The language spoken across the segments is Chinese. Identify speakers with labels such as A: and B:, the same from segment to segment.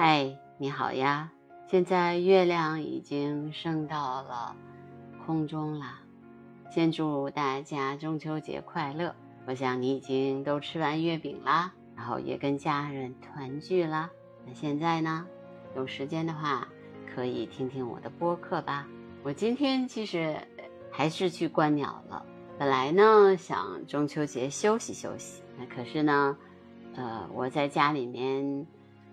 A: 嗨，你好呀！现在月亮已经升到了空中了，先祝大家中秋节快乐！我想你已经都吃完月饼啦，然后也跟家人团聚啦。那现在呢，有时间的话可以听听我的播客吧。我今天其实还是去观鸟了。本来呢想中秋节休息休息，那可是呢，呃，我在家里面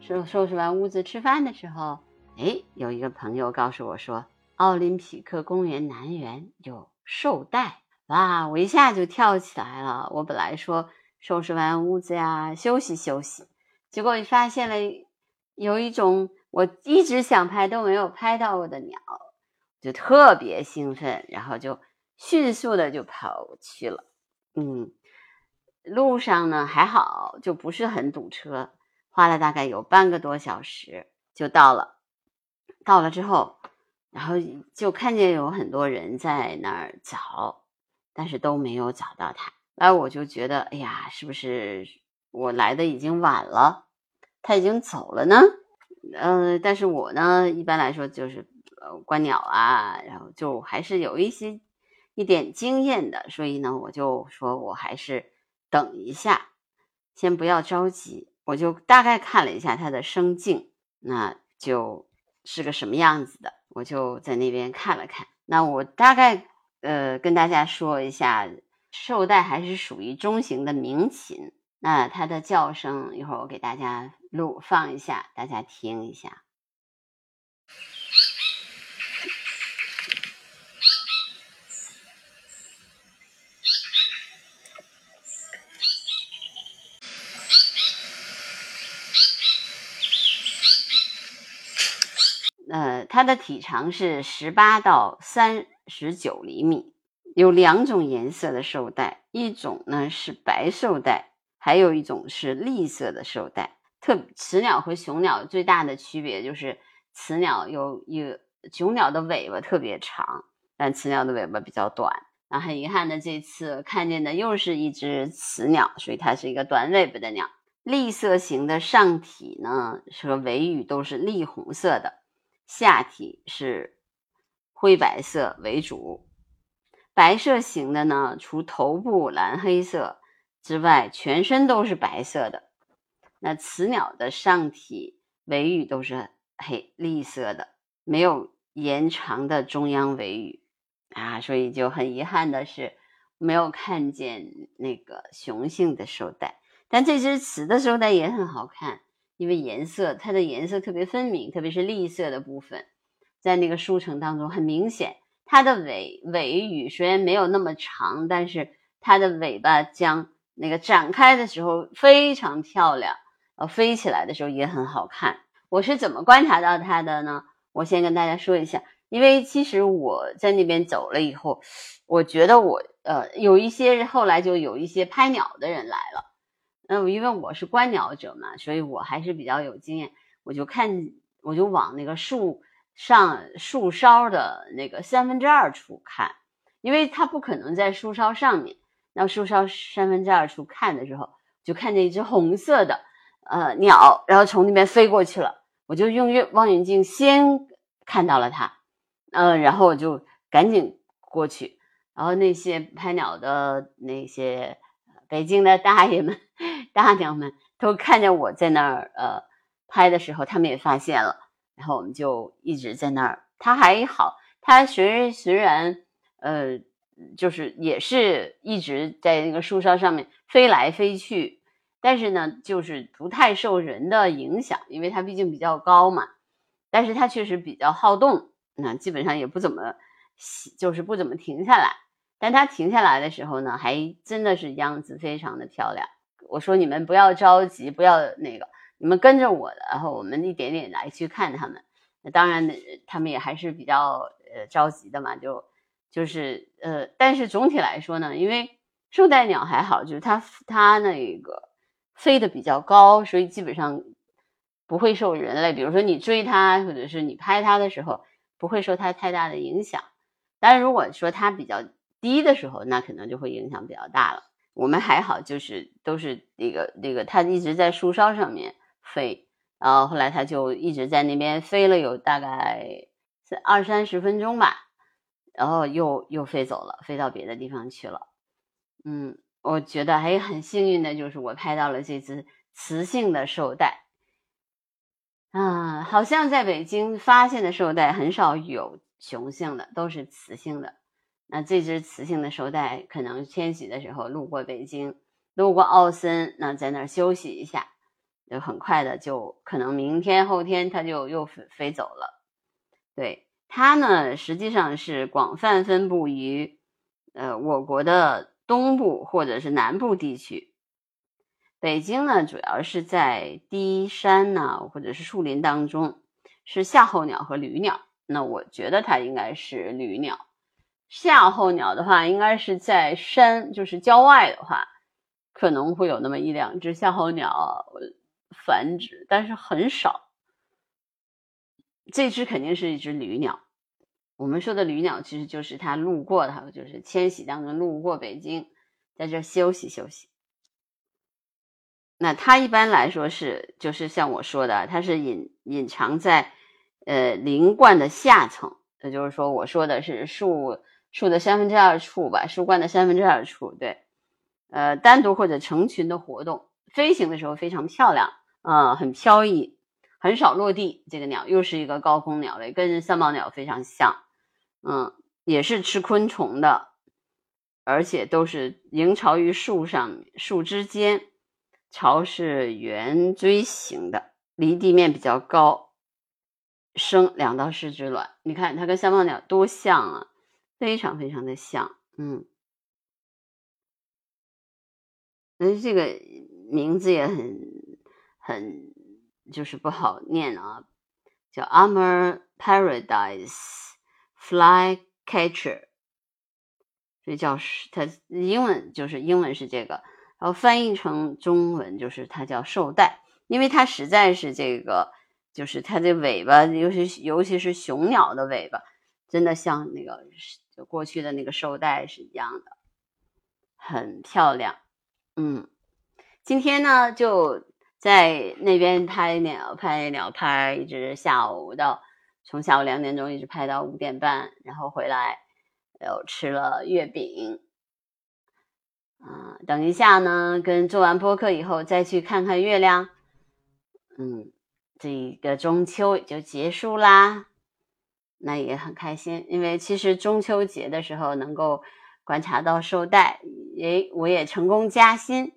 A: 收收拾完屋子吃饭的时候，哎，有一个朋友告诉我说，奥林匹克公园南园有绶带。哇！我一下就跳起来了。我本来说收拾完屋子呀，休息休息，结果发现了有一种我一直想拍都没有拍到过的鸟，就特别兴奋，然后就迅速的就跑去了。嗯，路上呢还好，就不是很堵车，花了大概有半个多小时就到了。到了之后，然后就看见有很多人在那儿找。但是都没有找到他，那我就觉得，哎呀，是不是我来的已经晚了，他已经走了呢？嗯，但是我呢，一般来说就是呃观鸟啊，然后就还是有一些一点经验的，所以呢，我就说我还是等一下，先不要着急，我就大概看了一下它的生境，那就是个什么样子的，我就在那边看了看，那我大概。呃，跟大家说一下，绶带还是属于中型的鸣禽。那它的叫声，一会儿我给大家录放一下，大家听一下。呃，它的体长是十八到三。十九厘米，有两种颜色的绶带，一种呢是白绶带，还有一种是栗色的绶带。特雌鸟和雄鸟最大的区别就是，雌鸟有有雄鸟的尾巴特别长，但雌鸟的尾巴比较短。那很遗憾的，这次看见的又是一只雌鸟，所以它是一个短尾巴的鸟。栗色型的上体呢和尾羽都是栗红色的，下体是。灰白色为主，白色型的呢，除头部蓝黑色之外，全身都是白色的。那雌鸟的上体尾羽都是黑栗色的，没有延长的中央尾羽啊，所以就很遗憾的是没有看见那个雄性的绶带。但这只雌的绶带也很好看，因为颜色它的颜色特别分明，特别是栗色的部分。在那个书城当中，很明显，它的尾尾羽虽然没有那么长，但是它的尾巴将那个展开的时候非常漂亮，呃，飞起来的时候也很好看。我是怎么观察到它的呢？我先跟大家说一下，因为其实我在那边走了以后，我觉得我呃有一些后来就有一些拍鸟的人来了，嗯，因为我是观鸟者嘛，所以我还是比较有经验，我就看我就往那个树。上树梢的那个三分之二处看，因为它不可能在树梢上面。那树梢三分之二处看的时候，就看见一只红色的呃鸟，然后从那边飞过去了。我就用望远镜先看到了它，嗯，然后我就赶紧过去。然后那些拍鸟的那些北京的大爷们、大娘们都看见我在那儿呃拍的时候，他们也发现了。然后我们就一直在那儿，它还好，它虽虽然呃，就是也是一直在那个树梢上面飞来飞去，但是呢，就是不太受人的影响，因为它毕竟比较高嘛。但是它确实比较好动，那基本上也不怎么，就是不怎么停下来。但它停下来的时候呢，还真的是样子非常的漂亮。我说你们不要着急，不要那个。你们跟着我，然后我们一点点来去看他们。那当然，他们也还是比较呃着急的嘛，就就是呃，但是总体来说呢，因为树袋鸟还好，就是它它那个飞得比较高，所以基本上不会受人类，比如说你追它或者是你拍它的时候，不会受它太大的影响。但是如果说它比较低的时候，那可能就会影响比较大了。我们还好，就是都是那个那个，它一直在树梢上面。飞，然后后来它就一直在那边飞了有大概二三十分钟吧，然后又又飞走了，飞到别的地方去了。嗯，我觉得还很幸运的就是我拍到了这只雌性的绶带。啊，好像在北京发现的绶带很少有雄性的，都是雌性的。那这只雌性的绶带可能迁徙的时候路过北京，路过奥森，那在那儿休息一下，就很快的就可能明天后天它就又飞飞走了。对它呢，实际上是广泛分布于呃我国的东部或者是南部地区。北京呢，主要是在低山呐，或者是树林当中，是夏候鸟和旅鸟。那我觉得它应该是旅鸟。夏候鸟的话，应该是在山，就是郊外的话，可能会有那么一两只夏候鸟繁殖，但是很少。这只肯定是一只旅鸟。我们说的旅鸟，其实就是它路过，它就是迁徙当中路过北京，在这休息休息。那它一般来说是，就是像我说的，它是隐隐藏在呃林冠的下层，也就是说，我说的是树树的三分之二处吧，树冠的三分之二处，对，呃，单独或者成群的活动，飞行的时候非常漂亮，啊，很飘逸，很少落地。这个鸟又是一个高空鸟类，跟三宝鸟非常像，嗯，也是吃昆虫的，而且都是营巢于树上，树枝间。巢是圆锥形的，离地面比较高，生两到四只卵。你看它跟三宝鸟多像啊，非常非常的像。嗯，但是这个名字也很很就是不好念啊，叫 Armor Paradise Flycatcher，所以叫它英文就是英文是这个。然后翻译成中文就是它叫绶带，因为它实在是这个，就是它的尾巴，尤其尤其是雄鸟的尾巴，真的像那个就过去的那个绶带是一样的，很漂亮。嗯，今天呢就在那边拍鸟，拍鸟拍，一直下午到从下午两点钟一直拍到五点半，然后回来又吃了月饼。啊，等一下呢，跟做完播客以后再去看看月亮。嗯，这个中秋也就结束啦，那也很开心，因为其实中秋节的时候能够观察到绶带，诶，我也成功加薪，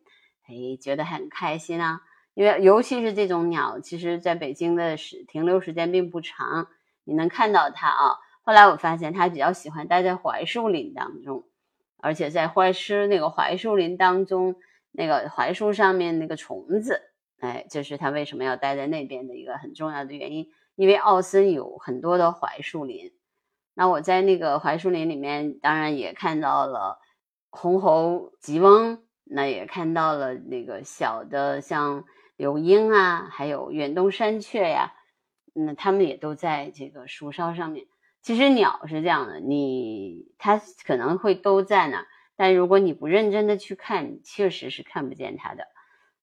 A: 诶，觉得很开心啊。因为尤其是这种鸟，其实在北京的时停留时间并不长，你能看到它啊。后来我发现它比较喜欢待在槐树林当中。而且在槐吃那个槐树林当中，那个槐树上面那个虫子，哎，这是它为什么要待在那边的一个很重要的原因。因为奥森有很多的槐树林，那我在那个槐树林里面，当然也看到了红喉吉翁，那也看到了那个小的像柳莺啊，还有远东山雀呀，那它们也都在这个树梢上面。其实鸟是这样的，你它可能会都在那儿，但如果你不认真的去看，确实是看不见它的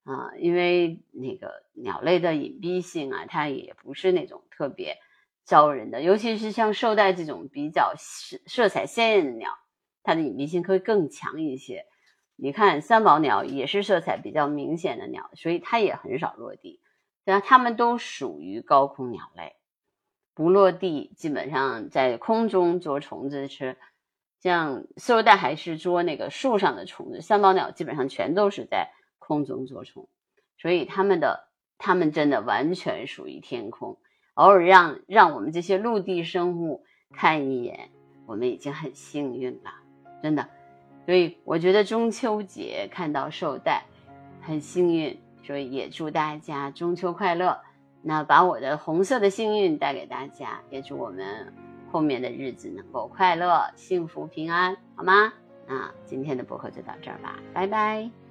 A: 啊，因为那个鸟类的隐蔽性啊，它也不是那种特别招人的，尤其是像绶带这种比较色色彩鲜艳的鸟，它的隐蔽性会更强一些。你看三宝鸟也是色彩比较明显的鸟，所以它也很少落地，但它们都属于高空鸟类。不落地，基本上在空中捉虫子吃。像绶带还是捉那个树上的虫子，三宝鸟基本上全都是在空中捉虫，所以它们的它们真的完全属于天空。偶尔让让我们这些陆地生物看一眼，我们已经很幸运了，真的。所以我觉得中秋节看到绶带很幸运，所以也祝大家中秋快乐。那把我的红色的幸运带给大家，也祝我们后面的日子能够快乐、幸福、平安，好吗？那今天的播客就到这儿吧，拜拜。